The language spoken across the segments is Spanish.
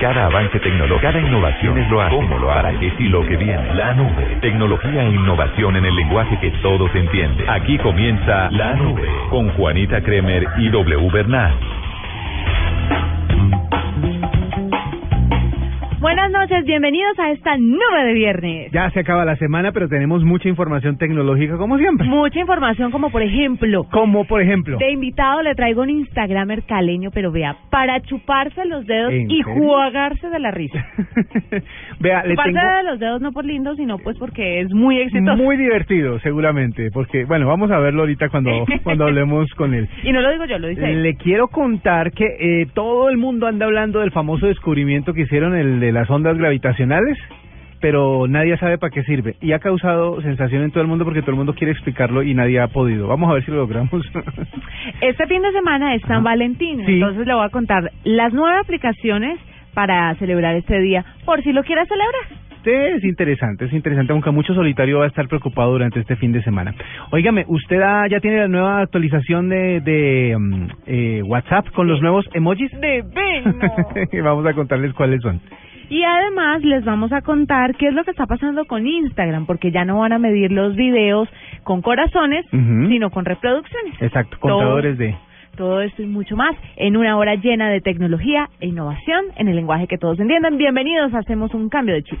Cada avance tecnológico, cada innovación es lo hace, cómo lo hará, es y lo que viene. La nube. Tecnología e innovación en el lenguaje que todos entienden. Aquí comienza La Nube con Juanita Kremer y W Bernal. Buenas noches, bienvenidos a esta nube de viernes. Ya se acaba la semana, pero tenemos mucha información tecnológica como siempre. Mucha información como por ejemplo... Como por ejemplo... De invitado le traigo un Instagramer caleño, pero vea, para chuparse los dedos ¿En y serio? jugarse de la risa. Vea, le chuparse tengo de los dedos no por lindo, sino pues porque es muy exitoso. muy divertido, seguramente, porque, bueno, vamos a verlo ahorita cuando, cuando hablemos con él. Y no lo digo yo, lo dice él. Le quiero contar que eh, todo el mundo anda hablando del famoso descubrimiento que hicieron, el de las ondas gravitacionales, pero nadie sabe para qué sirve. Y ha causado sensación en todo el mundo porque todo el mundo quiere explicarlo y nadie ha podido. Vamos a ver si lo logramos. Este fin de semana es San Ajá. Valentín, Sí. entonces le voy a contar las nueve aplicaciones para celebrar este día, por si lo quiera celebrar. Sí, es interesante, es interesante, aunque mucho solitario va a estar preocupado durante este fin de semana. Óigame, ¿usted ah, ya tiene la nueva actualización de, de mm, eh, WhatsApp con los nuevos emojis? De Vamos a contarles cuáles son. Y además les vamos a contar qué es lo que está pasando con Instagram, porque ya no van a medir los videos con corazones, sino con reproducciones. Exacto, Todo- contadores de... Todo esto y mucho más en una hora llena de tecnología e innovación en el lenguaje que todos entiendan. Bienvenidos, hacemos un cambio de chip.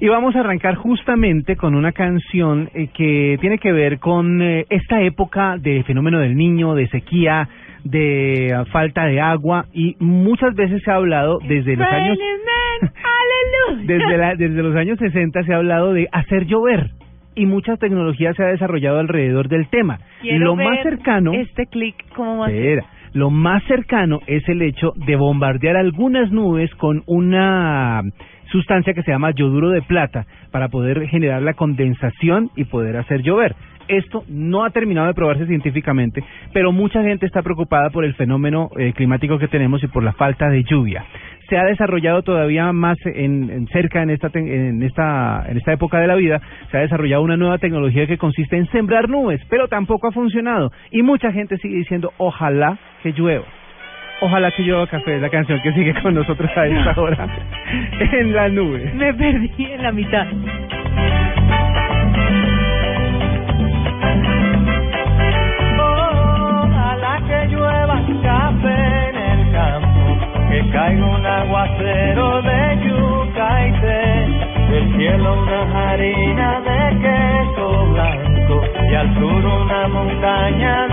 Y vamos a arrancar justamente con una canción eh, que tiene que ver con eh, esta época de fenómeno del niño, de sequía, de falta de agua y muchas veces se ha hablado desde los años desde, la- desde los años 60 se ha hablado de hacer llover y mucha tecnología se ha desarrollado alrededor del tema. Quiero lo más cercano Este clic, ¿cómo va a ser? Espera. Lo más cercano es el hecho de bombardear algunas nubes con una sustancia que se llama yoduro de plata para poder generar la condensación y poder hacer llover. Esto no ha terminado de probarse científicamente, pero mucha gente está preocupada por el fenómeno eh, climático que tenemos y por la falta de lluvia. Se ha desarrollado todavía más en, en cerca en esta, en esta en esta época de la vida, se ha desarrollado una nueva tecnología que consiste en sembrar nubes, pero tampoco ha funcionado y mucha gente sigue diciendo ojalá que llueva. Ojalá que llueva café, es la canción que sigue con nosotros a esta hora en la nube. Me perdí en la mitad. Café en el campo, que caiga un aguacero de yuca y té, del cielo una harina de queso blanco y al sur una montaña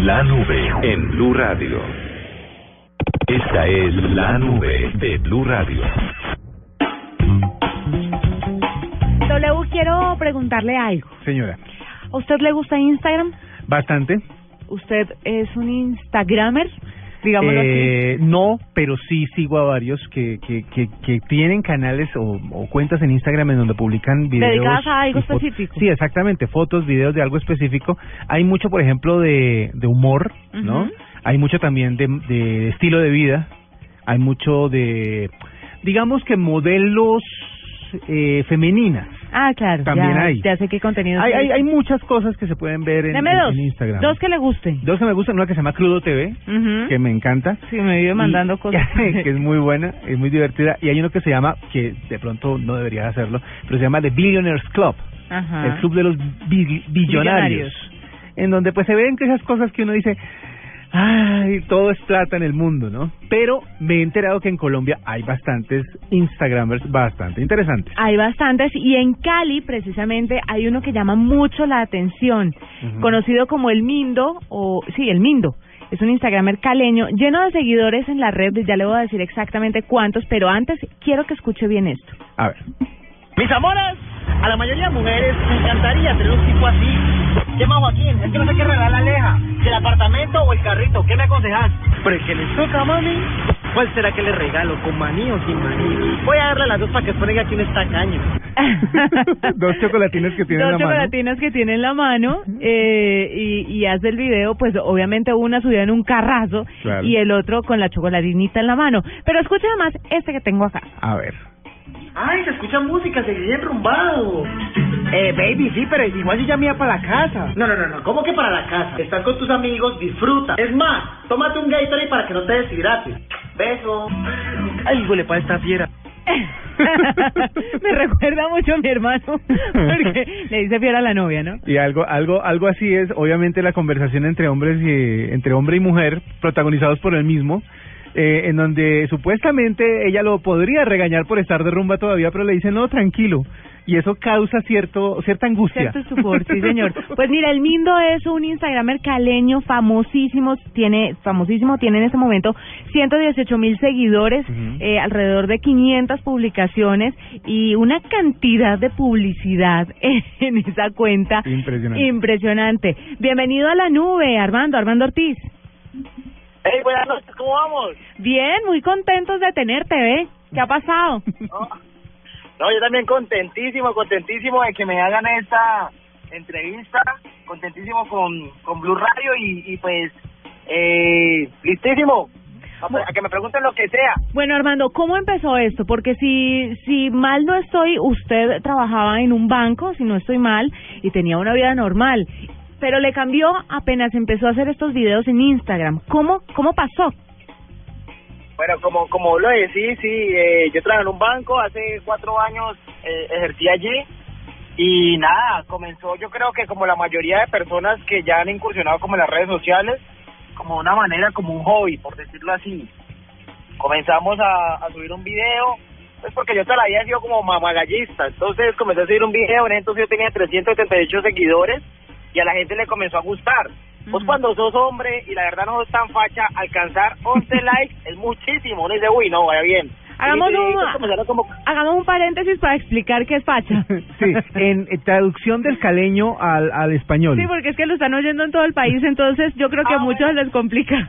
la nube en Blue Radio. Esta es la nube de Blue Radio. W, quiero preguntarle algo. Señora, ¿A usted le gusta Instagram? bastante. ¿Usted es un Instagramer? Digámoslo Eh, no, pero sí sigo a varios que, que, que, que tienen canales o, o cuentas en Instagram en donde publican videos. Dedicadas a algo específico. Sí, exactamente, fotos, videos de algo específico. Hay mucho, por ejemplo, de, de humor, ¿no? Hay mucho también de, de estilo de vida. Hay mucho de, digamos que modelos eh, femeninas. Ah, claro. También ya, hay. Ya sé qué contenido. Hay, hay, hay muchas cosas que se pueden ver en, Deme en- dos. en Instagram. Dos que le gusten. Dos que me gustan, una que se llama Crudo TV, que me encanta. Sí, me vive mandando Y- cosas. que es muy buena, es muy divertida. Y hay uno que se llama, que de pronto no debería hacerlo, pero se llama The Billionaires Club, Ajá. el club de los bi- billonarios, En donde pues se ven que esas cosas que uno dice, ay, todo es plata en el mundo, ¿no? Pero me he enterado que en Colombia hay bastantes Instagramers bastante interesantes. Hay bastantes y en Cali precisamente hay uno que llama mucho la atención, conocido como el Mindo o sí, el Mindo. Es un Instagramer caleño lleno de seguidores en la red, ya le voy a decir exactamente cuántos, pero antes quiero que escuche bien esto. A ver. Mis amoras, a la mayoría de mujeres me encantaría tener un tipo así. ¿Qué más, Joaquín? Es que no sé qué regalar la leja. Si el apartamento o el carrito, ¿qué me aconsejas? Pero el que le toca, mami. ¿Cuál será que le regalo? ¿Con maní o sin maní? Voy a darle las dos para que suene aquí un estacaño. Dos chocolatinas que tienen Dos en la mano. chocolatinas que tiene en la mano eh, y, y hace el video, pues obviamente una subida en un carrazo Claro. y el otro con la chocolatinita en la mano. Pero escucha además este que tengo acá. A ver. Ay, se escucha música, se vive enrumbado. Eh, baby, sí, pero igual yo ya me iba para la casa. No, no, no, no, ¿cómo que para la casa? Estás con tus amigos, disfruta. Es más, tómate un Gatorade para que no te deshidrates. Beso. Ay, huele para esta fiera. Me recuerda mucho a mi hermano porque le dice fiera a la novia, ¿no? Y algo, algo, algo así es, obviamente, la conversación entre hombres y entre hombre y mujer, protagonizados por el mismo, eh, en donde supuestamente ella lo podría regañar por estar de rumba todavía, pero le dice no, tranquilo, y eso causa cierto, cierta angustia. Cierto sí señor. Pues mira, el Mindo es un Instagramer caleño famosísimo, tiene famosísimo, tiene en este momento 118 mil seguidores, eh, alrededor de 500 publicaciones y una cantidad de publicidad en esa cuenta. Impresionante. Impresionante. Bienvenido a la nube, Armando, Armando Ortiz. Hey, buenas noches, ¿cómo vamos? Bien, muy contentos de tenerte, ¿ve? ¿Qué ha pasado? No, no, yo también contentísimo, contentísimo de que me hagan esta entrevista, contentísimo con, con Blue Radio y, y pues, eh, listísimo, a que me pregunten lo que sea. Bueno, Armando, ¿cómo empezó esto? Porque si, si mal no estoy, usted trabajaba en un banco, si no estoy mal, y tenía una vida normal. Pero le cambió apenas empezó a hacer estos videos en Instagram. ¿Cómo, cómo pasó? Bueno, como como lo decís, sí, eh, yo trabajé en un banco, hace cuatro años eh, ejercí allí y nada, comenzó yo creo que como la mayoría de personas que ya han incursionado como en las redes sociales, como una manera, como un hobby, por decirlo así. Comenzamos a, subir un video, pues porque yo toda la vida he sido como mamagallista, entonces comencé a subir un video, en entonces yo tenía 378 seguidores y a la gente le comenzó a gustar. Pues cuando sos hombre y la verdad no sos tan facha, alcanzar 11 likes es muchísimo. Uno dice, uy, no, vaya bien. Hagamos un, como- hagamos un paréntesis para explicar qué es facha. Sí, en, en traducción del caleño al, al español. Sí, porque es que lo están oyendo en todo el país, entonces yo creo que a Ah, muchos les complica.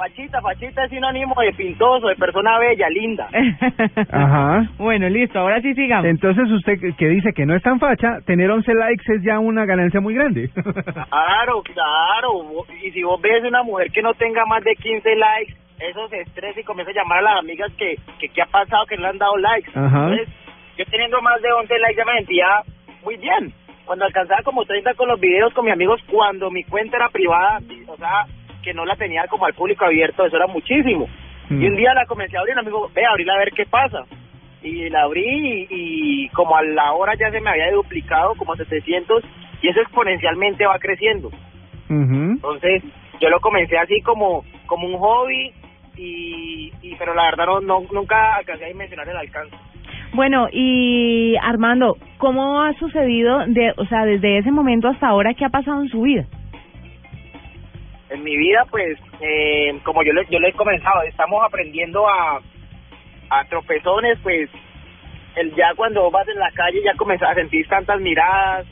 Fachita, fachita es sinónimo de pintoso, de persona bella, linda. Ajá. Bueno, listo, ahora sí sigamos. Entonces usted que- que dice que no es tan facha, tener 11 likes es ya una ganancia muy grande. Claro, claro. Y si vos ves una mujer que no tenga más de 15 likes, eso se estresa y comienza a llamar a las amigas que, que qué ha pasado, que no le han dado likes. Ajá. Entonces, yo teniendo más de 11 likes ya me sentía muy bien. Cuando alcanzaba como 30 con los videos con mis amigos, cuando mi cuenta era privada, o sea, que no la tenía como al público abierto, eso era muchísimo. Mm. Y un día la comencé a abrir, un amigo, ve, abrirla a ver qué pasa. Y la abrí y, y como a la hora ya se me había duplicado, como a 700, y eso exponencialmente va creciendo. Entonces, yo lo comencé así como como un hobby y, y pero la verdad no, no nunca alcancé a dimensionar el alcance. Bueno, y Armando, ¿cómo ha sucedido, de, o sea, desde ese momento hasta ahora, qué ha pasado en su vida? En mi vida, pues, eh, como yo les, yo les he comenzado, estamos aprendiendo a, a tropezones, pues, el ya cuando vas en la calle ya comienzas a sentir tantas miradas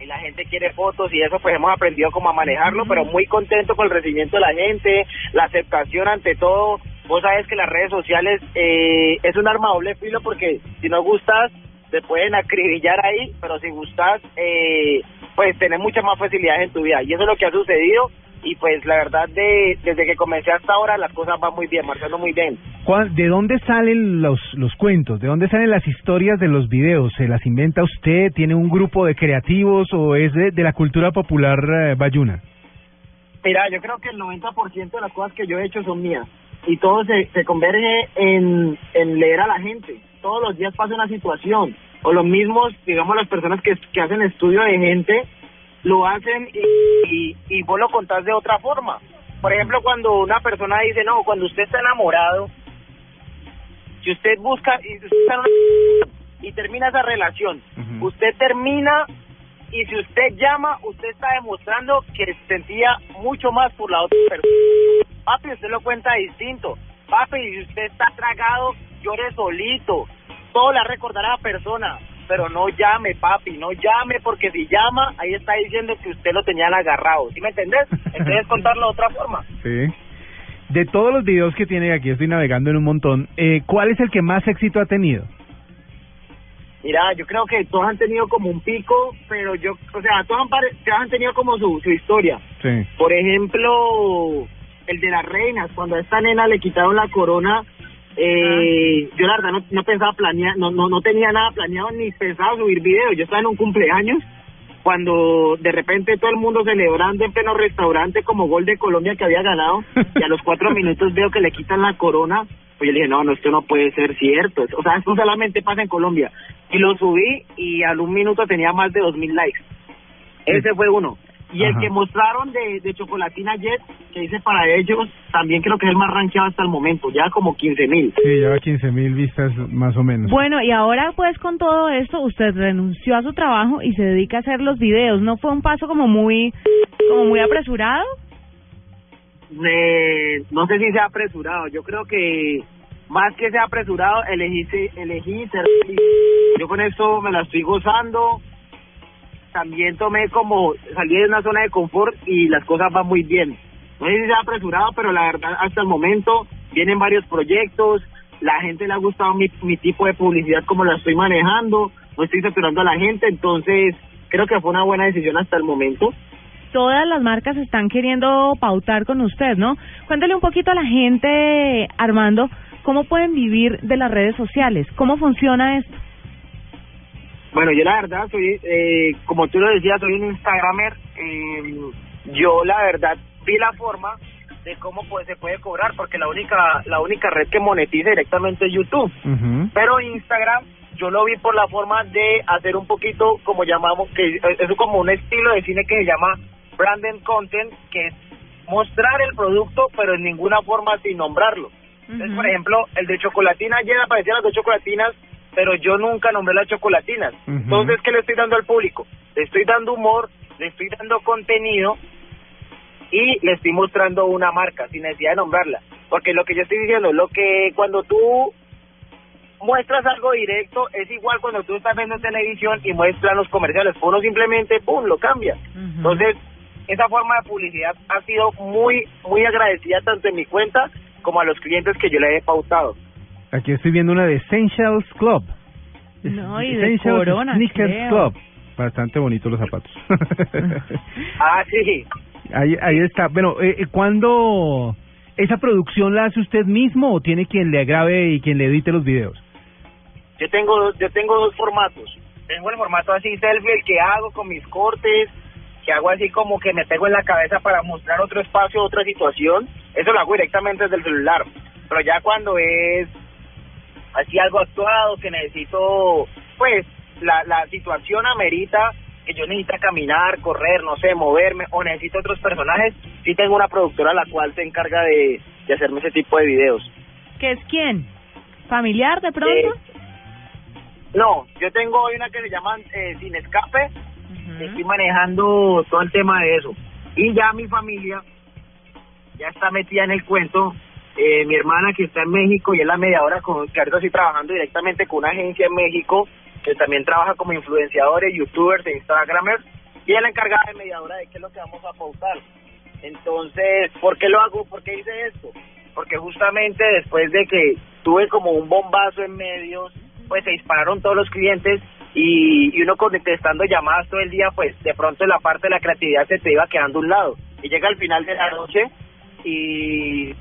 y la gente quiere fotos y eso pues hemos aprendido como a manejarlo, pero muy contento con el recibimiento de la gente, la aceptación ante todo. Vos sabes que las redes sociales eh, es un arma doble filo porque si no gustas te pueden acribillar ahí, pero si gustas eh, pues tener muchas más facilidades en tu vida y eso es lo que ha sucedido y pues la verdad de desde que comencé hasta ahora las cosas van muy bien, marchando muy bien. ¿Cuál- ¿De dónde salen los, los cuentos? ¿De dónde salen las historias de los videos? ¿Se las inventa usted? ¿Tiene un grupo de creativos o es de, de la cultura popular eh, bayuna? Mira, yo creo que el 90% de las cosas que yo he hecho son mías y todo se, se converge en, en leer a la gente. Todos los días pasa una situación o los mismos, digamos, las personas que, que hacen estudio de gente lo hacen y, y, y vos lo contás de otra forma. Por ejemplo, cuando una persona dice, no, cuando usted está enamorado, si usted busca y, usted está en una- y termina esa relación, usted termina y si usted llama, usted está demostrando que sentía mucho más por la otra persona. Papi, usted lo cuenta distinto. Papi, si usted está tragado, llore solito. Todo le recordará a la persona. Pero no llame, papi, no llame, porque si llama, ahí está diciendo que usted lo tenían agarrado. ¿Sí me entendés? Entonces contarlo de otra forma. Sí. De todos los videos que tiene, aquí estoy navegando en un montón, eh, ¿cuál es el que más éxito ha tenido? Mira, yo creo que todos han tenido como un pico, pero yo, o sea, todos han, todos han tenido como su, su historia. Sí. Por ejemplo, el de las reinas, cuando a esta nena le quitaron la corona, eh, yo la verdad no, no pensaba planear, no, no, no tenía nada planeado ni pensaba subir video. Yo estaba en un cumpleaños cuando de repente todo el mundo celebrando en pleno restaurante como gol de Colombia que había ganado y a los cuatro minutos veo que le quitan la corona. Pues yo le dije, no, no, esto no puede ser cierto. O sea, esto solamente pasa en Colombia. Y lo subí y al un minuto tenía más de dos mil likes. Ese fue uno. Y el que mostraron de, de Chocolatina Jet, que hice para ellos, también creo que es el más rankeado hasta el momento, ya como 15 mil. Sí, lleva 15 mil vistas más o menos. Bueno, y ahora pues con todo esto, usted renunció a su trabajo y se dedica a hacer los videos. ¿No fue un paso como muy, como muy apresurado? Eh, no sé si sea apresurado, yo creo que más que sea apresurado, elegí, elegí ser feliz. Yo con esto me la estoy gozando. También tomé como, salí de una zona de confort y las cosas van muy bien. No sé si sea apresurado, pero la verdad hasta el momento vienen varios proyectos, la gente le ha gustado mi, mi tipo de publicidad como la estoy manejando, no estoy saturando a la gente, entonces creo que fue una buena decisión hasta el momento. Todas las marcas están queriendo pautar con usted, ¿no? Cuéntale un poquito a la gente, Armando, cómo pueden vivir de las redes sociales, cómo funciona esto. Bueno, yo la verdad soy, eh, como tú lo decías, soy un Instagramer. Eh, yo la verdad vi la forma de cómo pues se puede cobrar, porque la única la única red que monetiza directamente es YouTube. Pero Instagram yo lo vi por la forma de hacer un poquito como llamamos, que es como un estilo de cine que se llama branded content, que es mostrar el producto pero en ninguna forma sin nombrarlo. Entonces, por ejemplo, el de chocolatina, ayer aparecían las dos chocolatinas, pero yo nunca nombré las chocolatinas. Entonces, ¿qué le estoy dando al público? Le estoy dando humor, le estoy dando contenido y le estoy mostrando una marca sin necesidad de nombrarla. Porque lo que yo estoy diciendo, lo que cuando tú muestras algo directo es igual cuando tú estás viendo televisión y muestras los comerciales. Uno simplemente, ¡pum!, lo cambia. Entonces, esa forma de publicidad ha sido muy, muy agradecida tanto en mi cuenta como a los clientes que yo le he pautado. Aquí estoy viendo una de Essentials Club. No, y de Essentials Corona, Sneakers creo. Club. Bastante bonitos los zapatos. Ah, sí. ahí, ahí está. Bueno, eh, eh, ¿cuándo esa producción la hace usted mismo o tiene quien le grabe y quien le edite los videos? Yo tengo, dos- yo tengo dos formatos. Tengo el formato así selfie, el que hago con mis cortes, que hago así como que me pego en la cabeza para mostrar otro espacio, otra situación. Eso lo hago directamente desde el celular. Pero ya cuando es así algo actuado, que necesito, pues, la, la situación amerita que yo necesito caminar, correr, no sé, moverme, o necesito otros personajes, sí tengo una productora la cual se encarga de, de hacerme ese tipo de videos. ¿Qué es quién? ¿Familiar de pronto? Eh, No, yo tengo hoy una que se llama eh, Sin Escape, Ujú. estoy manejando todo el tema de eso. Y ya mi familia ya está metida en el cuento. Eh, mi hermana que está en México y es la mediadora con que ahorita estoy trabajando directamente con una agencia en México que también trabaja como influenciadores, youtubers e instagramers y es la encargada de mediadora de qué es lo que vamos a pautar. Entonces, ¿por qué lo hago? ¿Por qué hice esto? Porque justamente después de que tuve como un bombazo en medios, pues se dispararon todos los clientes y, y uno contestando llamadas todo el día, pues de pronto la parte de la creatividad se te iba quedando a un lado. Y llega al final de la noche y,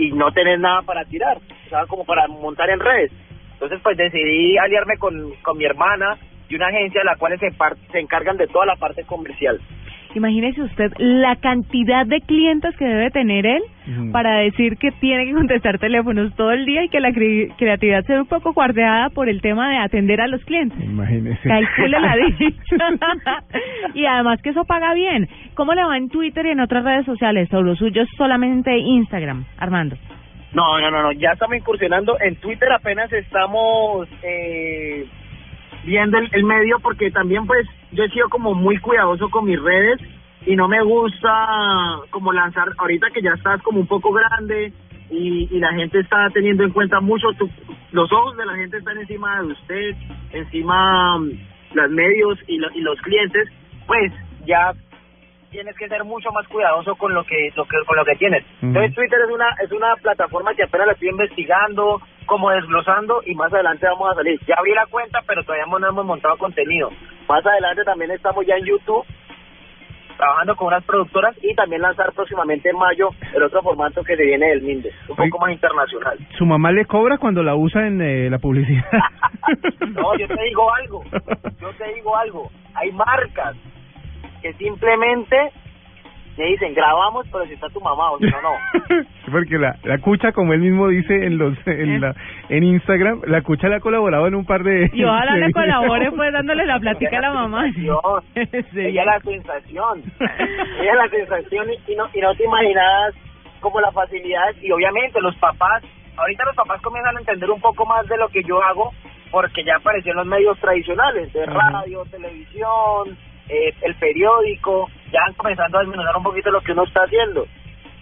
y no tenés nada para tirar, o como para montar en redes. Entonces, pues decidí aliarme con, con mi hermana y una agencia de la cual se encargan de toda la parte comercial. Imagínese usted la cantidad de clientes que debe tener él para decir que tiene que contestar teléfonos todo el día y que la cre- creatividad se ve un poco guardeada por el tema de atender a los clientes. Imagínese. Calcule la dicha. y además que eso paga bien. ¿Cómo le va en Twitter y en otras redes sociales? O lo suyo es solamente Instagram, Armando. No, no, no, no, ya estamos incursionando. En Twitter apenas estamos eh, viendo el, el medio porque también pues yo he sido como muy cuidadoso con mis redes y no me gusta como lanzar, ahorita que ya estás como un poco grande y, y la gente está teniendo en cuenta mucho, tu, los ojos de la gente están encima de usted, encima mm, los medios y, lo- y los clientes, pues ya tienes que ser mucho más cuidadoso con lo que, lo que con lo que tienes. Entonces Twitter es una es una plataforma que apenas la estoy investigando, como desglosando y más adelante vamos a salir. Ya abrí la cuenta, pero todavía no hemos montado contenido. Más adelante también estamos ya en YouTube trabajando con unas productoras y también lanzar próximamente en mayo el otro formato que se viene del Minde, un Oye. poco más internacional. ¿Su mamá le cobra cuando la usa en eh, la publicidad? No, yo te digo algo, yo te digo algo. Hay marcas que simplemente te dicen grabamos, pero si está tu mamá o si no, no. Porque la, la cucha, como él mismo dice en los en, la, en Instagram, la cucha le ha colaborado en un par de... Y ojalá de le colabore pues dándole la plática a la mamá. Es la sensación. Ella es la sensación y, y no, y no te imaginas como la facilidad y obviamente los papás, ahorita los papás comienzan a entender un poco más de lo que yo hago porque ya apareció en los medios tradicionales, de radio, televisión, eh, el periódico, ya han comenzando a desmenuzar un poquito lo que uno está haciendo.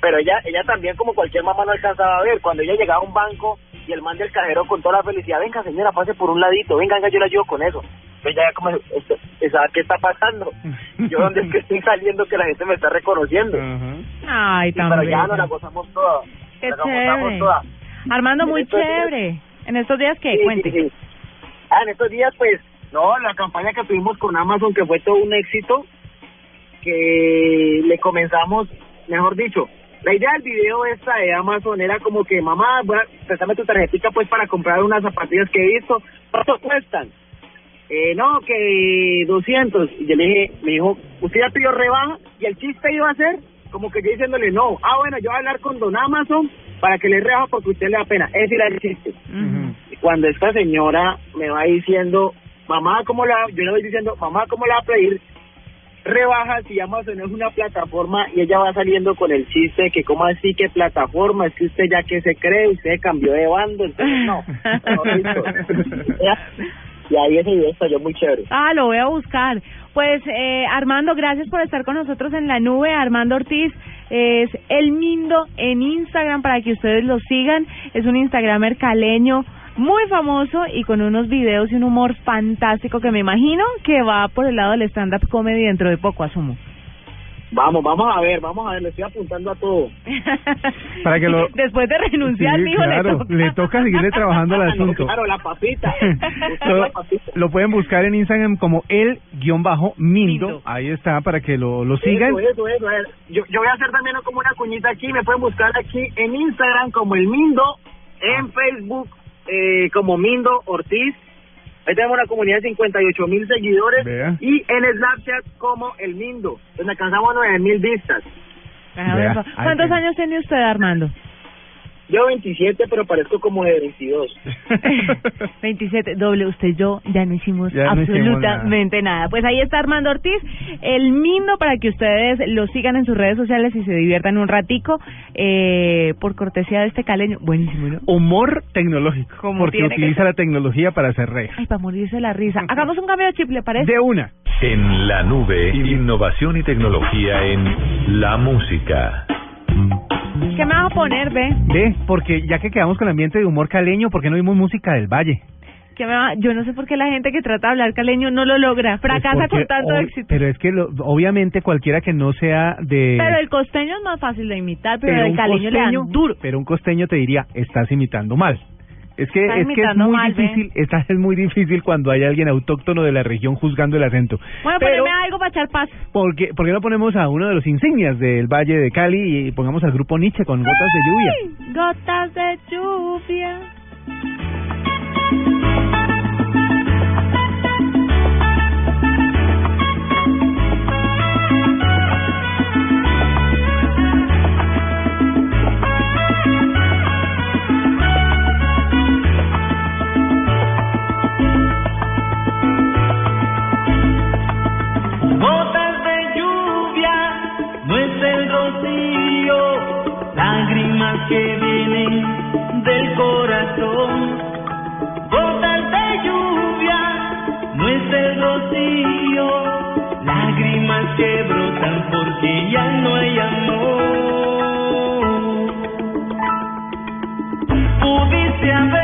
Pero ella, ella también, como cualquier mamá, no alcanzaba a ver. Cuando ella llegaba a un banco y el man del cajero con toda la felicidad, venga señora, pase por un ladito, venga, venga, yo le ayudo con eso. Entonces ya como, esto- ¿sabe qué está pasando? Yo dónde es que estoy saliendo que la gente me está reconociendo. Ay, tan pero ya nos la gozamos toda. Qué Nos la gozamos chévere. toda. Armando, En muy días- chévere. En estos días, ¿qué? Sí, Cuente. sí, sí. Ah, en estos días, pues, no, la campaña que tuvimos con Amazon, que fue todo un éxito, que le comenzamos, mejor dicho, la idea del video esta de Amazon era como que, mamá, voy a- préstame tu tarjetita pues para comprar unas zapatillas que he visto, ¿cuánto cuestan? eh, no, que 200. Y yo le dije, me dijo, ¿usted ya pidió rebaja? ¿Y el chiste iba a ser? Como que yo diciéndole, no. Ah, bueno, yo voy a hablar con don Amazon para que le rebaja porque usted le da pena. Ese era el chiste. Y cuando esta señora me va diciendo, mamá, ¿cómo la...? Yo le voy diciendo, mamá, ¿cómo la va a pedir rebaja si Amazon es una plataforma y ella va saliendo con el chiste de que cómo así que plataforma, es que usted ya que se cree, usted cambió de bando, entonces no. no, y ahí ese video estalló muy chévere. Ah, lo voy a buscar. Pues eh, Armando, gracias por estar con nosotros en la nube. Armando Ortiz es el Mindo en Instagram para que ustedes lo sigan. Es un Instagramer caleño muy famoso y con unos videos y un humor fantástico que me imagino que va por el lado del stand-up comedy dentro de poco, asumo. Vamos, vamos a ver, vamos a ver, le estoy apuntando a todo. Para que lo- Después de renunciar, Sí, mijo, claro, le toca. le toca seguirle trabajando al asunto. Claro, la papita. Lo, La papita. lo pueden buscar en Instagram como el guion bajo Mindo. Mindo. Ahí está para que lo, lo sigan. Eso, eso, eso. a ver, Yo, yo voy a hacer también como una cuñita aquí. Me pueden buscar aquí en Instagram como el Mindo, en Facebook eh, como Mindo Ortiz. Ahí tenemos una comunidad de 58 mil seguidores. Vea. Y en Snapchat como el Mindo. Donde alcanzamos 9 mil vistas. Ah, Vea, eso. ahí ¿Cuántos años tiene usted, Armando? Yo 27, pero parezco como de 22. 27, doble, usted y yo ya no hicimos Ya no hicimos absolutamente nada. Pues ahí está Armando Ortiz, el Mindo, para que ustedes lo sigan en sus redes sociales y se diviertan un ratico, eh, por cortesía de este caleño. Buenísimo, ¿no? Humor tecnológico. Como porque utiliza la tecnología para hacer reír. Ay, para morirse la risa. Hagamos un cambio de chip, ¿le parece? De una. En la nube, innovación y tecnología en la música. ¿Qué me vas a poner, ve? Ve, porque ya que quedamos con el ambiente de humor caleño, ¿por qué no vimos música del Valle? ¿Qué me va? Yo no sé por qué la gente que trata de hablar caleño no lo logra. Fracasa Pues porque con tanto ob- éxito. Pero es que lo- obviamente cualquiera que no sea de... Pero el costeño es más fácil de imitar, pero, pero el caleño le costeño, dan duro. pero un costeño te diría, estás imitando mal. Es que es que es muy mal, difícil, esta es muy difícil cuando hay alguien autóctono de la región juzgando el acento. Bueno, pero poneme algo para echar paz. ¿por qué, por qué no ponemos a uno de los insignias del Valle de Cali y pongamos al grupo Nietzsche con gotas de lluvia? Gotas de lluvia. Del corazón. Gotas de lluvia, no es el rocío, lágrimas que brotan porque ya no hay amor. Pudiste haberme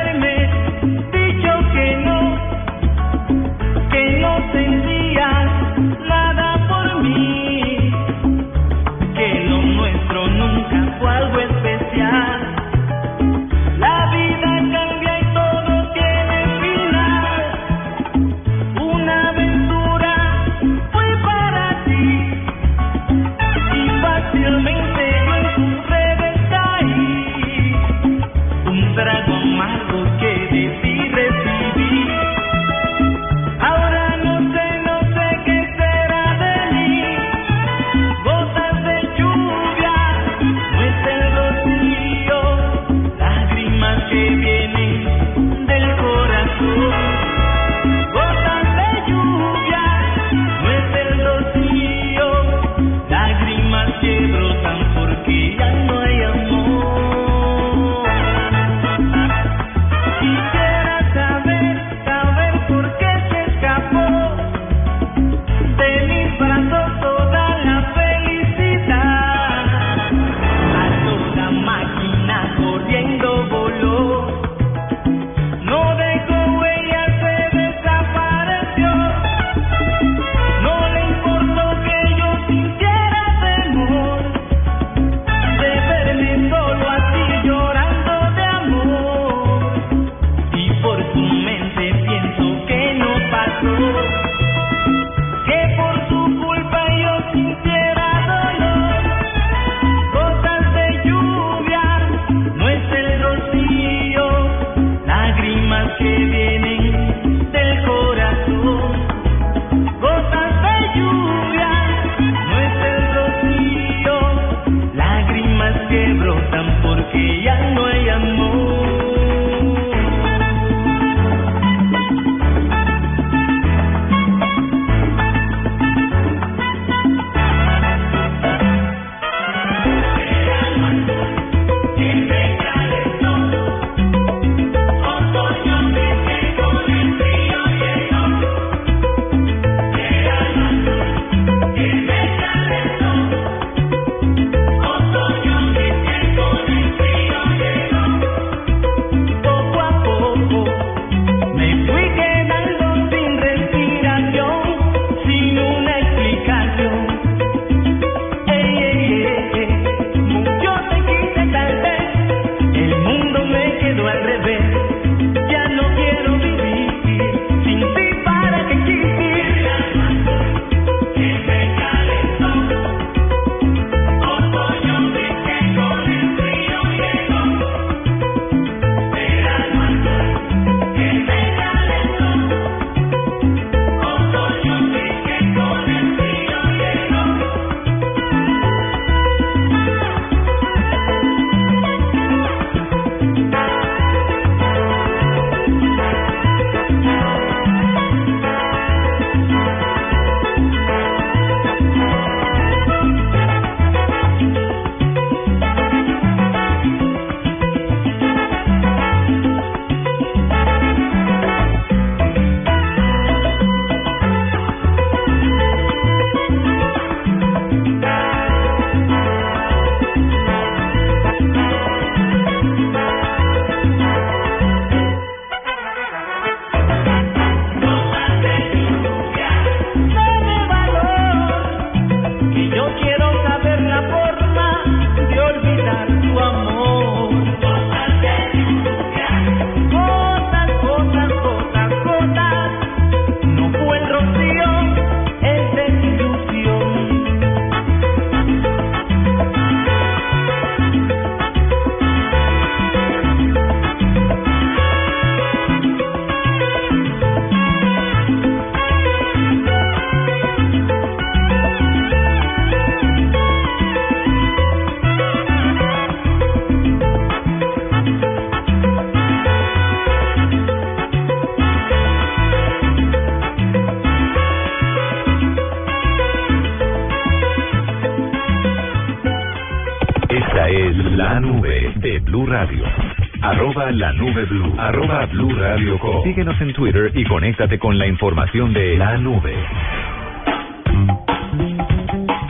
en Twitter y conéctate con la información de la nube.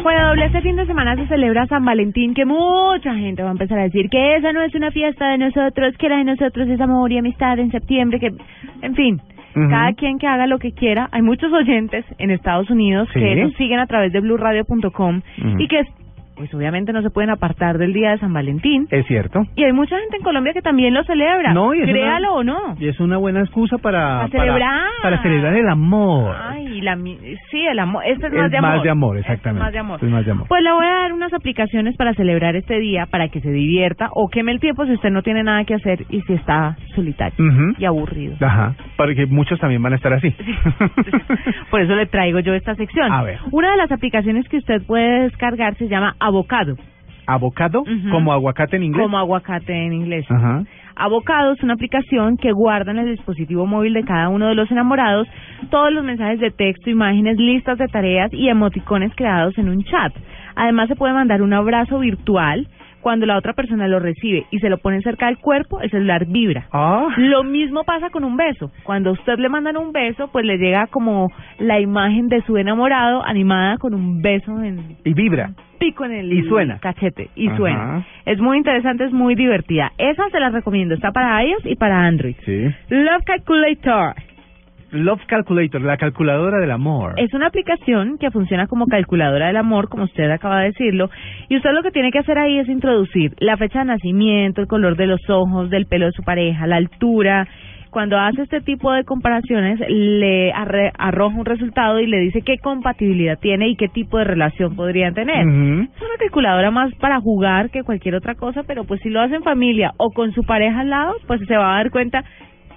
Bueno, doble este fin de semana se celebra San Valentín, que mucha gente va a empezar a decir que esa no es una fiesta de nosotros, que la de nosotros es amor y amistad en septiembre, que, en fin, cada quien que haga lo que quiera. Hay muchos oyentes en Estados Unidos Sí. que nos siguen a través de blueradio.com Ujú. y que, pues obviamente no se pueden apartar del día de San Valentín. Es cierto. Y hay mucha gente en Colombia que también lo celebra. No, y es una- Créalo o no. Y es una buena excusa para... Para celebrar. Para, celebrar el amor. Ay, la, sí, el amor. Este es Es más de más amor. de amor, exactamente. Es más de amor. Es más de amor. Pues le voy a dar unas aplicaciones para celebrar este día, para que se divierta o queme el tiempo si usted no tiene nada que hacer y si está solitario y aburrido. Ajá. Porque muchos también van a estar así. Por eso le traigo yo esta sección. A ver. Una de las aplicaciones que usted puede descargar se llama Avocado, Ujú. como aguacate en inglés. como aguacate en inglés. Ajá. Avocado es una aplicación que guarda en el dispositivo móvil de cada uno de los enamorados todos los mensajes de texto, imágenes, listas de tareas y emoticones creados en un chat. Además se puede mandar un abrazo virtual cuando la otra persona lo recibe y se lo pone cerca del cuerpo, el celular vibra. Ah. Lo mismo pasa con un beso. Cuando a usted le mandan un beso, pues le llega como la imagen de su enamorado animada con un beso en Y vibra. pico en el Y suena. cachete y Ajá. suena. Es muy interesante, es muy divertida. Esa se la recomiendo, está para iOS y para Android. Sí. Love Calculator Love Calculator, la calculadora del amor. es una aplicación que funciona como calculadora del amor, como usted acaba de decirlo, y usted lo que tiene que hacer ahí es introducir la fecha de nacimiento, el color de los ojos, del pelo de su pareja, la altura. Cuando hace este tipo de comparaciones, le arre- arroja un resultado y le dice qué compatibilidad tiene y qué tipo de relación podrían tener. Es una calculadora más para jugar que cualquier otra cosa, pero pues si lo hace en familia o con su pareja al lado, pues se va a dar cuenta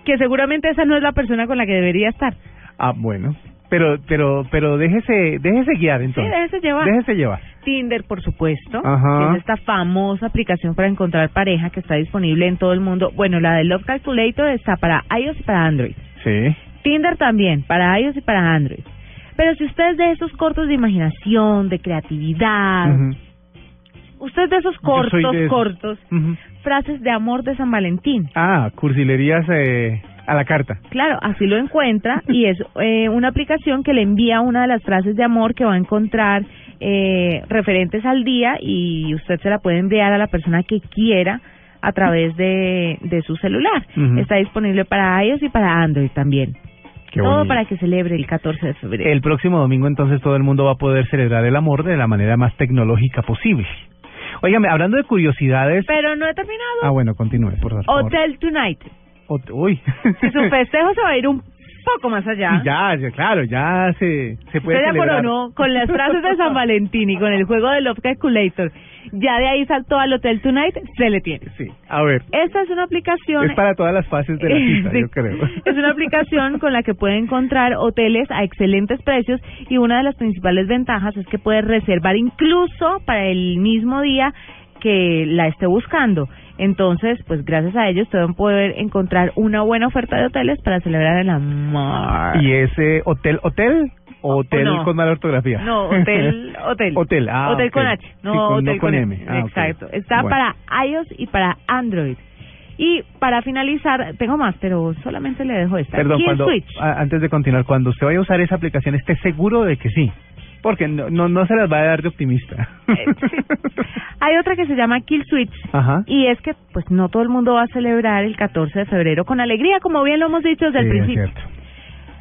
que seguramente esa no es la persona con la que debería estar. Ah, bueno. Pero, pero, pero déjese, déjese guiar entonces. Sí, déjese llevar. Déjese llevar. Tinder, por supuesto, Ajá. que es esta famosa aplicación para encontrar pareja que está disponible en todo el mundo. Bueno, la de Love Calculator está para iOS y para Android. Sí. Tinder también, para iOS y para Android. Pero si usted es de esos cortos de imaginación, de creatividad, Ujú. usted es de esos cortos, de cortos. Frases de amor de San Valentín. Ah, cursilerías eh, a la carta. Claro, así lo encuentra y es eh, una aplicación que le envía una de las frases de amor que va a encontrar eh, referentes al día y usted se la puede enviar a la persona que quiera a través de, de su celular. Está disponible para iOS y para Android también. Qué Todo bonito. para que celebre el 14 de febrero. El próximo domingo entonces todo el mundo va a poder celebrar el amor de la manera más tecnológica posible. Óigame, hablando de curiosidades... Pero no he terminado. Ah, bueno, continúe, por favor. Hotel Tonight. Hot- Uy. Si su festejo se va a ir un poco más allá. ya, ya, claro, ya se, se puede Usted celebrar. coronó con las frases de San Valentín y con el juego de Love Calculator. Ya de ahí saltó al Hotel Tonight, se le tiene. Sí, a ver. Esta es una aplicación. Es para todas las fases de la cita, Sí. yo creo. Es una aplicación con la que puede encontrar hoteles a excelentes precios y una de las principales ventajas es que puede reservar incluso para el mismo día que la esté buscando. Entonces, pues gracias a ellos usted va a poder encontrar una buena oferta de hoteles para celebrar el amor. ¿Y ese hotel, hotel o hotel no. con mala ortografía? No, hotel, hotel. Hotel, ah, Hotel con H, no Sí, con- hotel no con M. Ah. Exacto. Está Bueno. para iOS y para Android. Y para finalizar, tengo más, pero solamente le dejo esta. Perdón, cuando, Switch. antes de continuar, cuando usted vaya a usar esa aplicación, esté seguro de que sí. Porque no, no, no se las va a dar de optimista. Eh, sí. Hay otra que se llama Kill Switch. Ajá. Y es que pues no todo el mundo va a celebrar el 14 de febrero con alegría, como bien lo hemos dicho desde el es principio. cierto.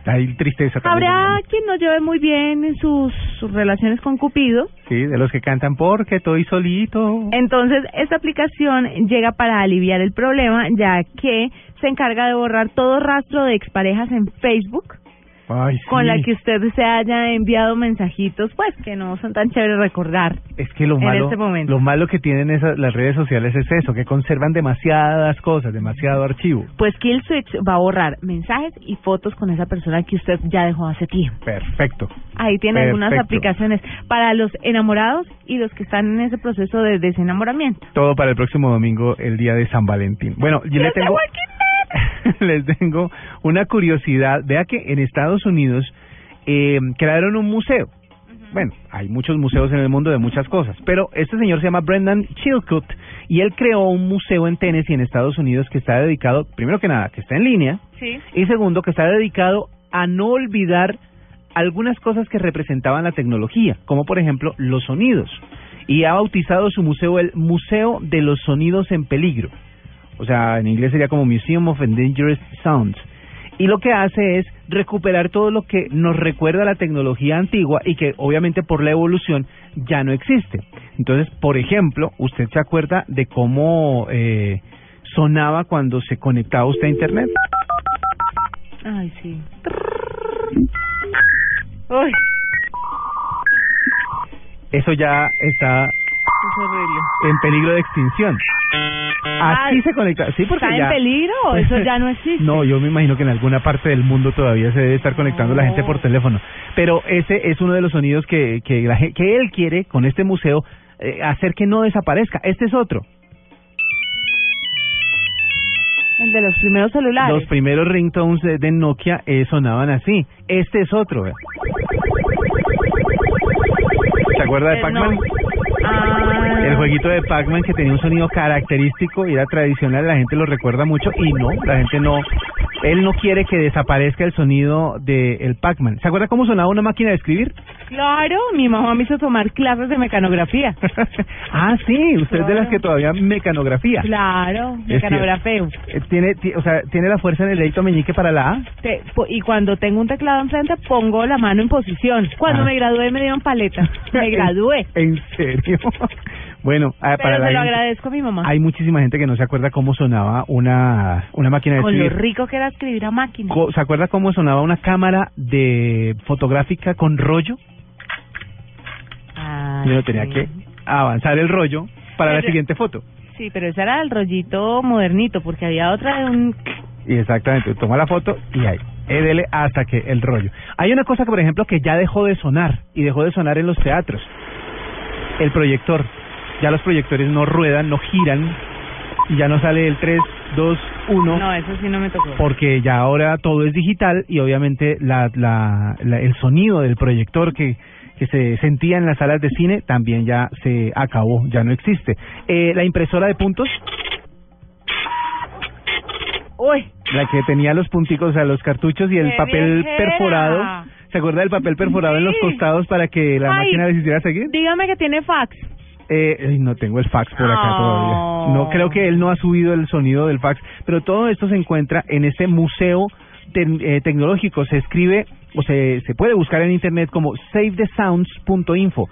Hay tristeza también. Habrá quien no lleve muy bien en sus, sus relaciones con Cupido. Sí, de los que cantan porque estoy solito. Entonces, esta aplicación llega para aliviar el problema, ya que se encarga de borrar todo rastro de exparejas en Facebook Ay, con la que usted se haya enviado mensajitos, pues que no son tan chéveres recordar. Es que lo malo, este lo malo que tienen esas, las redes sociales es eso, que conservan demasiadas cosas, demasiado archivo. Pues Kill Switch va a borrar mensajes y fotos con esa persona que usted ya dejó hace tiempo. Perfecto. Ahí tiene algunas aplicaciones para los enamorados y los que están en ese proceso de desenamoramiento. Todo para el próximo domingo, el día de San Valentín. Bueno, yo le ¡Los de tengo, les tengo una curiosidad. Vea que en Estados Unidos eh, crearon un museo Bueno, hay muchos museos en el mundo de muchas cosas, pero este señor se llama Brendan Chilcutt y él creó un museo en Tennessee, en Estados Unidos, que está dedicado, primero que nada, que está en línea, Sí. y segundo, que está dedicado a no olvidar algunas cosas que representaban la tecnología, como por ejemplo los sonidos. Y ha bautizado su museo el Museo de los Sonidos en Peligro. O sea, en inglés sería como Museum of Endangered Sounds. Y lo que hace es recuperar todo lo que nos recuerda a la tecnología antigua y que obviamente por la evolución ya no existe. Entonces, por ejemplo, usted se acuerda de cómo eh, sonaba cuando se conectaba usted a Internet. Ay, sí. Uy, Eso ya está es horrible. en peligro de extinción. Así Ah, se conecta. Sí, porque ¿Está ya... en peligro eso ya no existe? No, yo me imagino que en alguna parte del mundo todavía se debe estar conectando la gente por teléfono. Pero ese es uno de los sonidos que, que, la que él quiere con este museo eh, hacer que no desaparezca. Este es otro. El de los primeros celulares. Los primeros ringtones de, de Nokia eh, sonaban así. Este es otro. vea. ¿Se acuerda de Eh, Pac-Man? no. El jueguito de Pac-Man que tenía un sonido característico y era tradicional, la gente lo recuerda mucho y no, la gente no. Él no quiere que desaparezca el sonido del el Pac-Man. ¿Se acuerda cómo sonaba una máquina de escribir? Claro, mi mamá me hizo tomar clases de mecanografía. ah, sí, usted es de las Claro. que todavía mecanografía. Claro, mecanografeo. Eh, Tiene, ti- o sea, tiene la fuerza en el dedito meñique para la A. Te- y cuando tengo un teclado enfrente pongo la mano en posición. Cuando Ah. me gradué me dieron paletas. Me gradué. ¿En serio? Bueno, ah, Pero para la se lo gente- agradezco a mi mamá. Hay muchísima gente que no se acuerda cómo sonaba una, una máquina de Con lo escribir. rico que era escribir a máquina. Co- ¿Se acuerda cómo sonaba una cámara de fotográfica con rollo? Ah, Y uno tenía sí. que avanzar el rollo para la Pero- siguiente foto. Sí, pero ese era el rollito modernito, porque había otra de un... Y exactamente, toma la foto y ahí, eh, dele hasta que el rollo. Hay una cosa que, por ejemplo, que ya dejó de sonar y dejó de sonar en los teatros. El proyector. Ya los proyectores no ruedan, no giran y ya no sale el 3, 2, 1. No, eso sí no me tocó. porque ya ahora todo es digital y obviamente la, la, la- el sonido del proyector que, que se sentía en las salas de cine también ya se acabó, ya no existe. Eh, la impresora de puntos, Uy, la que tenía los punticos, o sea, los cartuchos y el ¡Qué papel viejera! perforado. ¿Se acuerda del papel perforado en los costados para que la Ay, máquina les hiciera seguir? dígame que tiene fax. Eh, no tengo el fax por acá Oh. todavía. No creo que él no ha subido el sonido del fax, pero todo esto se encuentra en ese museo eh, tecnológico. Se escribe o se, se puede buscar en internet como savethesounds.info.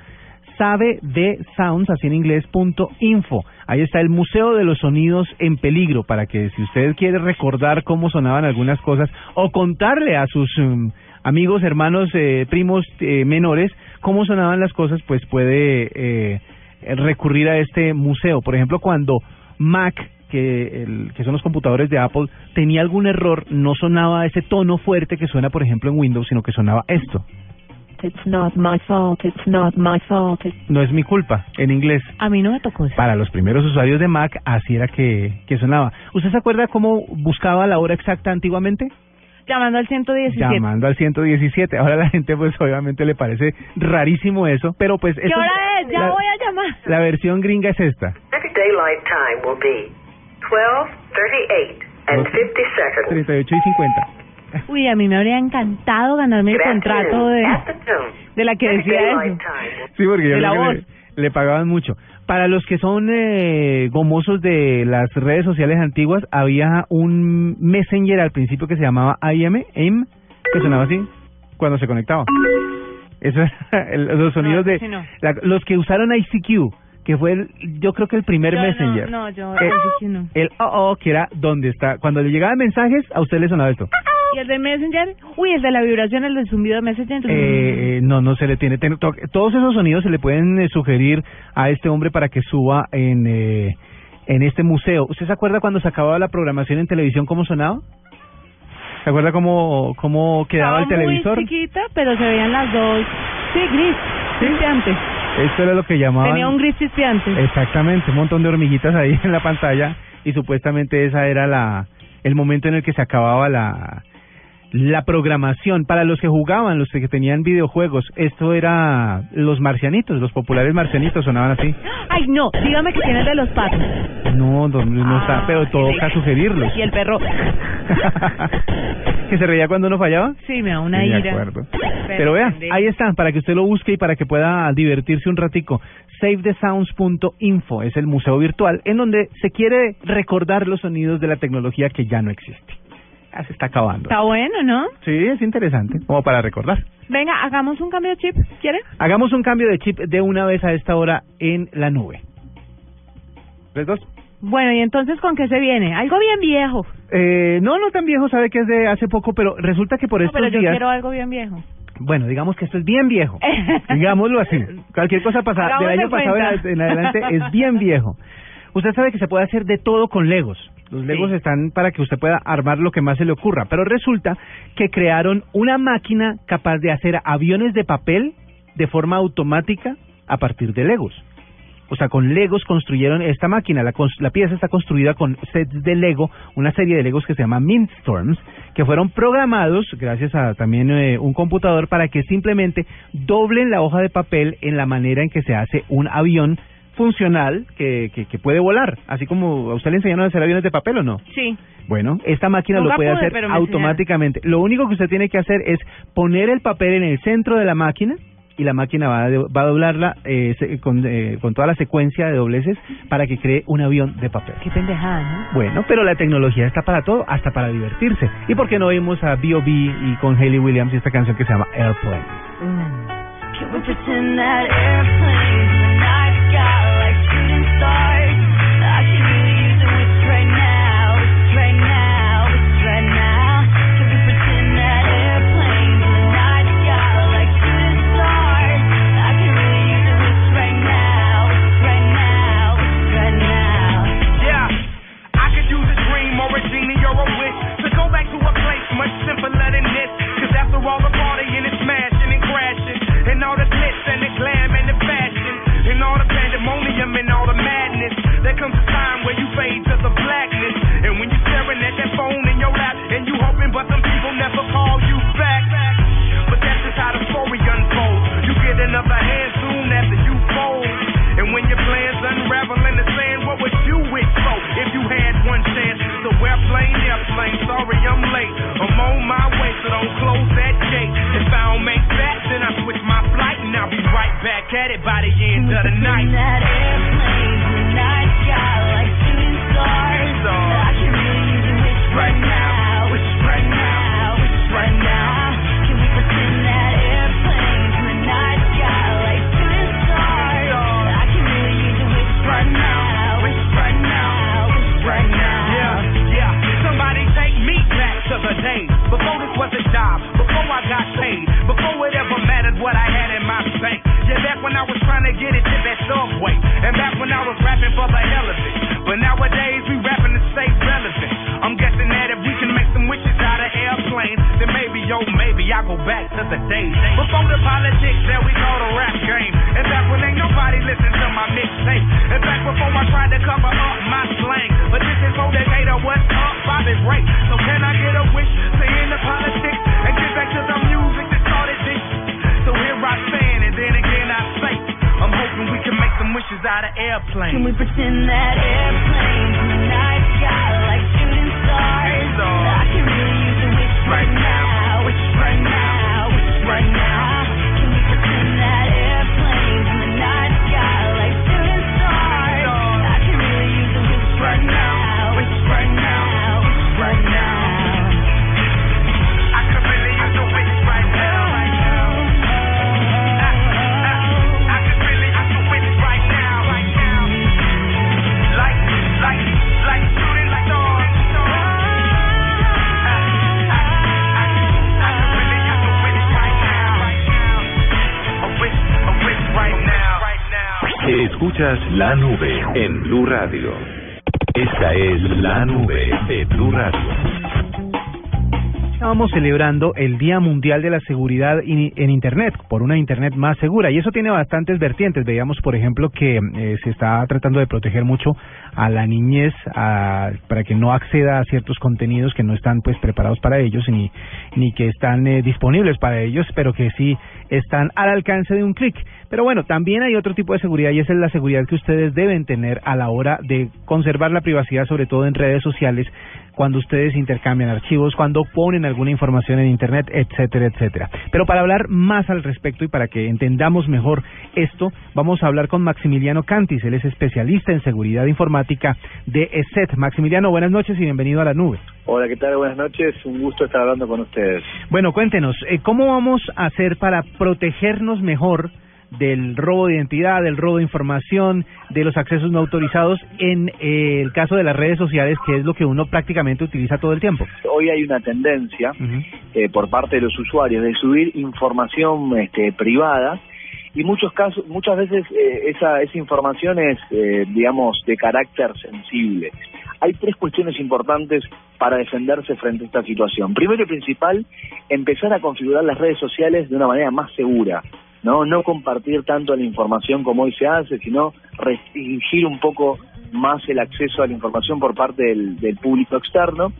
Sabe de sounds, así en inglés, punto info. Ahí está el Museo de los Sonidos en Peligro, para que si usted quiere recordar cómo sonaban algunas cosas o contarle a sus um, amigos, hermanos, eh, primos eh, menores cómo sonaban las cosas, pues puede eh, recurrir a este museo. Por ejemplo, cuando Mac, que, el, que son los computadores de Apple, tenía algún error, no sonaba ese tono fuerte que suena, por ejemplo, en Windows, sino que sonaba esto. It's not my fault, it's not my fault. It's No es mi culpa, en inglés. A mí no me tocó eso. Para los primeros usuarios de Mac, así era que, que sonaba. ¿Usted se acuerda cómo buscaba la hora exacta antiguamente? Llamando al 117. Llamando al 117. Ahora la gente, pues obviamente le parece rarísimo eso, pero pues... ¿Qué eso- hora es? Ya la, voy a llamar. La versión gringa es esta. Next daylight time will be 12:38 and 50 seconds. 38 y 50. Uy, a mí me habría encantado ganarme el contrato de, de la que decía eso. Sí, porque yo De la creo que voz. le, le pagaban mucho. Para los que son eh, gomosos de las redes sociales antiguas, había un messenger al principio que se llamaba IM, AIM, que sonaba así cuando se conectaba. Eso era el- los sonidos No, de sí, no. la- los que usaron ICQ, que fue el, yo creo que el primer Yo messenger. no, yo- eso sí no. El oh, oh, que era donde está, cuando le llegaban mensajes, a usted le sonaba esto. ¿Y el de Messenger? Uy, el de la vibración, el del zumbido de Messenger. Eh, no, no se le tiene. ten- to- todos esos sonidos se le pueden eh, sugerir a este hombre para que suba en, eh, en este museo. ¿Usted se acuerda cuando se acababa la programación en televisión cómo sonaba? ¿Se acuerda cómo, cómo quedaba el televisor? muy chiquita, pero se veían las dos. Sí, gris, chispeante. Esto era lo que llamaban. Tenía un gris chispeante. Exactamente, un montón de hormiguitas ahí en la pantalla y supuestamente esa era la el momento en el que se acababa la La programación, para los que jugaban, los que tenían videojuegos, esto era los marcianitos, los populares marcianitos sonaban así. Ay, no, dígame que tiene el de los patos. No, no, no está, Ah, pero toca sugerirlos. Y el perro. ¿Que se reía cuando uno fallaba? Sí, me da una Sí, de ira. acuerdo. Pero vea, ahí están, para que usted lo busque y para que pueda divertirse un ratico. SaveTheSounds.info es el museo virtual en donde se quiere recordar los sonidos de la tecnología que ya no existe. Ya se está acabando. Está bueno, ¿no? Sí, es interesante, como para recordar. Venga, hagamos un cambio de chip, ¿quiere? Hagamos un cambio de chip de una vez a esta hora en la nube. ¿Tres, dos? Bueno, y entonces, ¿con qué se viene? Algo bien viejo. Eh, no, no tan viejo, sabe que es de hace poco, pero resulta que por No, estos pero yo días... quiero algo bien viejo. Bueno, digamos que esto es bien viejo. Digámoslo así. Cualquier cosa pasada del año pasado en adelante es bien viejo. Usted sabe que se puede hacer de todo con Legos. Los Legos están para que usted pueda armar lo que más se le ocurra. Pero resulta que crearon una máquina capaz de hacer aviones de papel de forma automática a partir de Legos. O sea, con Legos construyeron esta máquina. La, la pieza está construida con sets de Lego, una serie de Legos que se llama Mindstorms, que fueron programados gracias a también eh, un computador para que simplemente doblen la hoja de papel en la manera en que se hace un avión funcional que, que, que puede volar. Así como a usted le enseñaron a hacer aviones de papel o no. Sí. Bueno, esta máquina lo puede pude, hacer automáticamente. Lo único que usted tiene que hacer es poner el papel en el centro de la máquina y la máquina va a, va a doblarla eh, con, eh, con toda la secuencia de dobleces para que cree un avión de papel. Qué pendejada, ¿no? Bueno, pero la tecnología está para todo, hasta para divertirse. ¿Y por qué no oímos a B.O.B. y con Hayley Williams y esta canción que se llama Airplane? Can Can we pretend that? La nube en Blue Radio. Esta es la nube de Blue Radio. Estábamos celebrando el Día Mundial de la Seguridad en Internet, por una Internet más segura, y eso tiene bastantes vertientes. Veíamos, por ejemplo, que eh, se está tratando de proteger mucho a la niñez a- para que no acceda a ciertos contenidos que no están pues preparados para ellos ni, ni que están eh, disponibles para ellos, pero que sí están al alcance de un clic. Pero bueno, también hay otro tipo de seguridad y esa es la seguridad que ustedes deben tener a la hora de conservar la privacidad, sobre todo en redes sociales, cuando ustedes intercambian archivos, cuando ponen alguna información en Internet, etcétera, etcétera. Pero para hablar más al respecto y para que entendamos mejor esto, vamos a hablar con Maximiliano Cantis. Él es especialista en seguridad informática de ESET. Maximiliano, buenas noches y bienvenido a la nube. Hola, ¿qué tal? Buenas noches. Un gusto estar hablando con ustedes. Bueno, cuéntenos, eh, ¿cómo vamos a hacer para protegernos mejor del robo de identidad, del robo de información, de los accesos no autorizados en eh, el caso de las redes sociales, que es lo que uno prácticamente utiliza todo el tiempo? Hoy hay una tendencia eh, por parte de los usuarios de subir información este, privada y muchos casos, muchas veces eh, esa, esa información es, eh, digamos, de carácter sensible. Hay tres cuestiones importantes para defenderse frente a esta situación. Primero y principal, empezar a configurar las redes sociales de una manera más segura. No no compartir tanto la información como hoy se hace, sino restringir un poco más el acceso a la información por parte del, del público externo.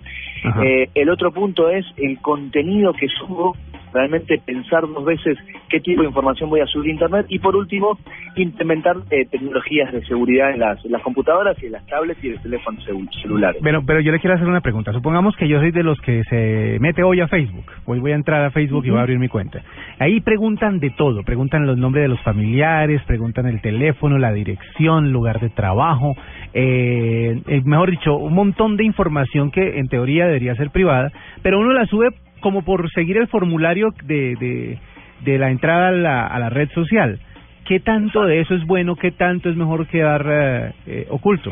Eh, el otro punto es el contenido que subo, realmente pensar dos veces qué tipo de información voy a subir a Internet y por último, implementar eh, tecnologías de seguridad en las, en las computadoras y en las tablets y en los teléfonos celu- celulares. Bueno, pero yo le quiero hacer una pregunta. Supongamos que yo soy de los que se mete hoy a Facebook. Hoy voy a entrar a Facebook y voy a abrir mi cuenta. Ahí preguntan de todo. Preguntan los nombres de los familiares, preguntan el teléfono, la dirección, lugar de trabajo. Eh, eh, mejor dicho, un montón de información que en teoría debería ser privada, pero uno la sube como por seguir el formulario de, de, de la entrada a la, a la red social. ¿Qué tanto de eso es bueno? ¿Qué tanto es mejor quedar eh, eh, oculto?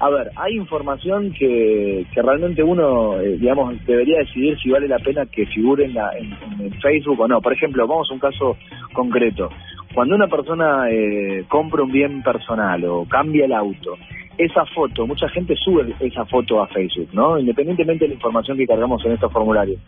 A ver, hay información que, que realmente uno, eh, digamos, debería decidir si vale la pena que figure en, la, en, en Facebook o no. Por ejemplo, vamos a un caso concreto. Cuando una persona eh, compra un bien personal o cambia el auto, esa foto, mucha gente sube esa foto a Facebook, ¿no? Independientemente de la información que cargamos en estos formularios.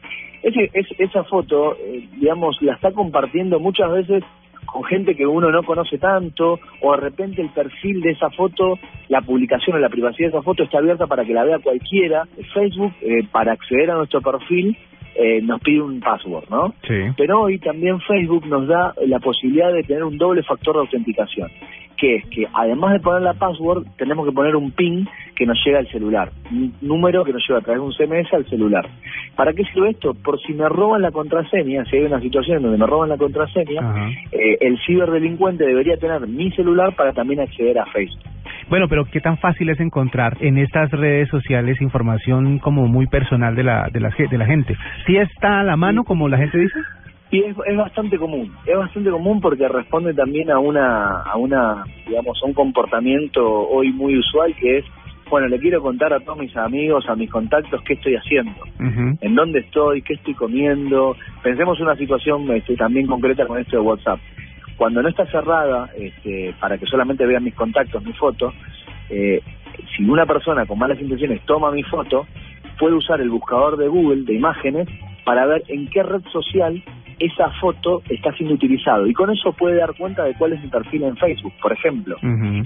Ese, es, esa foto, eh, digamos, la está compartiendo muchas veces con gente que uno no conoce tanto, o de repente el perfil de esa foto, la publicación o la privacidad de esa foto está abierta para que la vea cualquiera. Facebook, eh, para acceder a nuestro perfil, eh, nos pide un password, ¿no? Sí. Pero hoy también Facebook nos da la posibilidad de tener un doble factor de autenticación, que es que además de poner la password, tenemos que poner un PIN que nos llega al celular, un número que nos lleva a través de un CMS al celular. ¿Para qué sirve esto? Por si me roban la contraseña, si hay una situación donde me roban la contraseña, eh, el ciberdelincuente debería tener mi celular para también acceder a Facebook. Bueno, pero ¿qué tan fácil es encontrar en estas redes sociales información como muy personal de la, de la, de la gente? ¿Sí está a la mano, como la gente dice? Y es, es bastante común, es bastante común porque responde también a una, a una, digamos, a un comportamiento hoy muy usual que es, bueno, le quiero contar a todos mis amigos, a mis contactos qué estoy haciendo, en dónde estoy, qué estoy comiendo. Pensemos una situación este, también concreta con esto de WhatsApp. Cuando no está cerrada, este, para que solamente vean mis contactos, mi foto, eh, si una persona con malas intenciones toma mi foto, puede usar el buscador de Google de imágenes para ver en qué red social esa foto está siendo utilizado y con eso puede dar cuenta de cuál es mi perfil en Facebook, por ejemplo.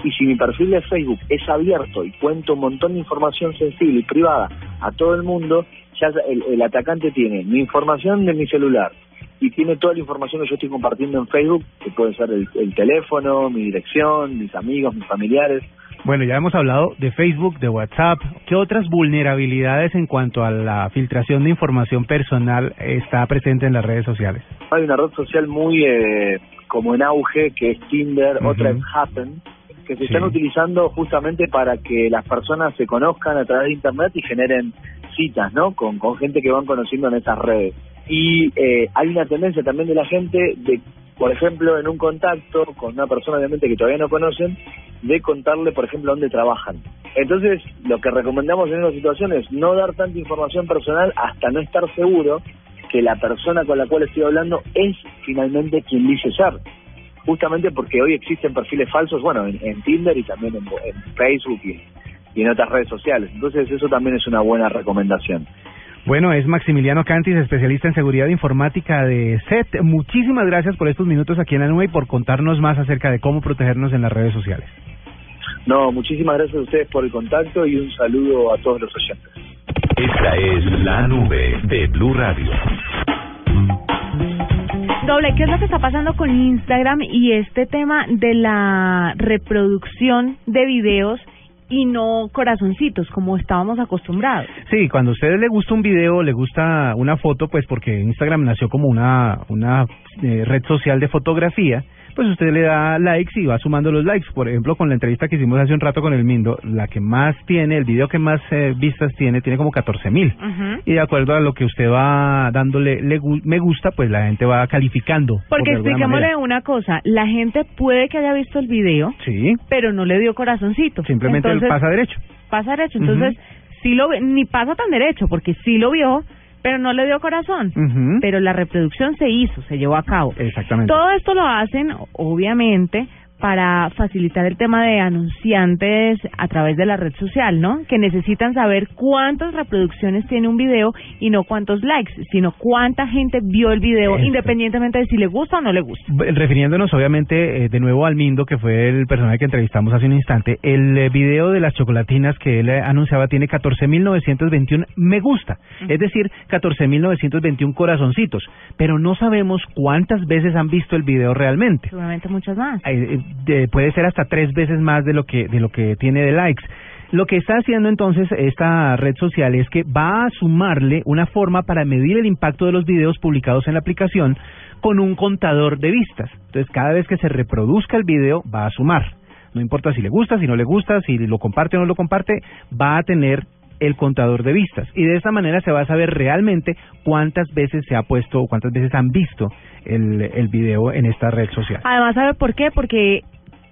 Y si mi perfil de Facebook es abierto y cuento un montón de información sensible y privada a todo el mundo, ya el, el atacante tiene mi información de mi celular y tiene toda la información que yo estoy compartiendo en Facebook, que puede ser el, el teléfono, mi dirección, mis amigos, mis familiares. Bueno, ya hemos hablado de Facebook, de WhatsApp. ¿Qué otras vulnerabilidades en cuanto a la filtración de información personal está presente en las redes sociales? Hay una red social muy eh, como en auge que es Tinder, otra es Happen, que se están utilizando justamente para que las personas se conozcan a través de Internet y generen citas, ¿no? Con, con gente que van conociendo en esas redes. Y eh, hay una tendencia también de la gente de, por ejemplo, en un contacto con una persona obviamente que todavía no conocen, de contarle, por ejemplo, dónde trabajan. Entonces, lo que recomendamos en esa situación es no dar tanta información personal hasta no estar seguro que la persona con la cual estoy hablando es finalmente quien dice ser. Justamente porque hoy existen perfiles falsos, bueno, en, en Tinder y también en, Facebook y, y en otras redes sociales. Entonces, eso también es una buena recomendación. Bueno, es Maximiliano Cantis, especialista en seguridad informática de SET. Muchísimas gracias por estos minutos aquí en la nube y por contarnos más acerca de cómo protegernos en las redes sociales. No, muchísimas gracias a ustedes por el contacto y un saludo a todos los oyentes. Esta es la nube de Blue Radio. Doble, ¿qué es lo que está pasando con Instagram y este tema de la reproducción de videos y no corazoncitos como estábamos acostumbrados? Sí, cuando a ustedes le gusta un video, le gusta una foto, pues porque Instagram nació como una, una eh, red social de fotografía, pues usted le da likes y va sumando los likes. Por ejemplo, con la entrevista que hicimos hace un rato con el Mindo, la que más tiene, el video que más eh, vistas tiene, tiene como 14 mil. Y de acuerdo a lo que usted va dándole le me gusta, pues la gente va calificando. por Porque alguna expliquémosle una cosa, la gente puede que haya visto el video, Sí, pero no le dio corazoncito. simplemente Entonces, pasa derecho. pasa derecho. Entonces, sí lo ve- ni pasa tan derecho, porque sí lo vio, pero no le dio corazón. Ujú. Pero la reproducción se hizo, se llevó a cabo. Exactamente. Todo esto lo hacen, obviamente, para facilitar el tema de anunciantes a través de la red social, ¿no? Que necesitan saber cuántas reproducciones tiene un video y no cuántos likes, sino cuánta gente vio el video, independientemente de si le gusta o no le gusta. Refiriéndonos obviamente eh, de nuevo al Mindo, que fue el personaje que entrevistamos hace un instante, el eh, video de las chocolatinas que él eh, anunciaba tiene 14.921 me gusta, es decir, 14.921 corazoncitos, pero no sabemos cuántas veces han visto el video realmente. Seguramente muchas más. De- puede ser hasta tres veces más de lo que de lo que tiene de likes. Lo que está haciendo entonces esta red social es que va a sumarle una forma para medir el impacto de los videos publicados en la aplicación con un contador de vistas. Entonces, cada vez que se reproduzca el video, va a sumar. No importa si le gusta, si no le gusta, si lo comparte o no lo comparte, va a tener el contador de vistas. Y de esta manera se va a saber realmente cuántas veces se ha puesto o cuántas veces han visto el, el video en esta red social. Además, ¿sabe por qué? Porque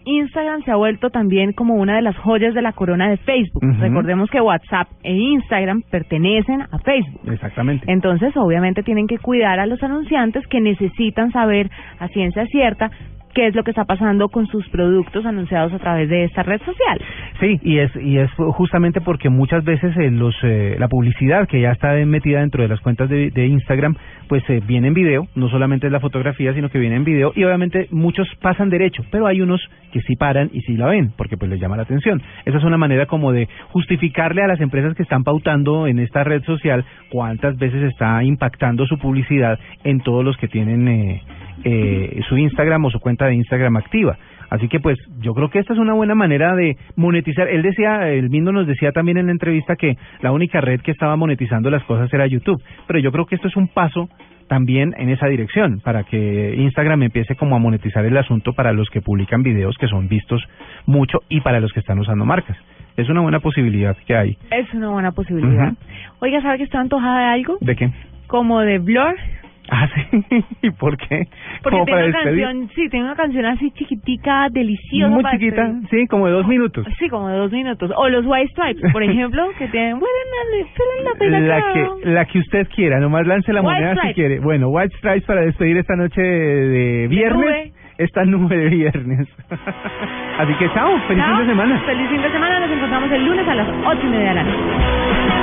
Instagram se ha vuelto también como una de las joyas de la corona de Facebook. Recordemos que WhatsApp e Instagram pertenecen a Facebook. Exactamente. Entonces, obviamente, tienen que cuidar a los anunciantes que necesitan saber a ciencia cierta qué es lo que está pasando con sus productos anunciados a través de esta red social. Sí, y es y es justamente porque muchas veces eh, los eh, la publicidad que ya está metida dentro de las cuentas de, de Instagram, pues eh, viene en video, no solamente es la fotografía, sino que viene en video y obviamente muchos pasan derecho, pero hay unos que sí paran y sí la ven, porque pues les llama la atención. Esa es una manera como de justificarle a las empresas que están pautando en esta red social cuántas veces está impactando su publicidad en todos los que tienen eh, eh, su Instagram o su cuenta de Instagram activa. Así que pues yo creo que esta es una buena manera de monetizar. Él decía, el mismo nos decía también en la entrevista que la única red que estaba monetizando las cosas era YouTube, pero yo creo que esto es un paso también en esa dirección para que Instagram empiece como a monetizar el asunto para los que publican videos que son vistos mucho y para los que están usando marcas. Es una buena posibilidad que hay. Es una buena posibilidad. Oiga, ¿sabe que estoy antojada de algo? ¿De qué? Como de Blur. Ah, sí. ¿Y por qué? Porque Como para despedir. canción, sí, tiene una canción así chiquitica, deliciosa. Muy para chiquita, despedir. sí, como de dos minutos. Sí, como de dos minutos. O los White Stripes, por ejemplo, que tienen... Bueno, La que, la que usted quiera, nomás lance la White moneda si quiere. Bueno, White Stripes para despedir esta noche de, viernes. Esta nube de viernes. Así que chao, feliz fin de semana. Feliz fin de semana. Nos encontramos el lunes a las ocho y media de la noche.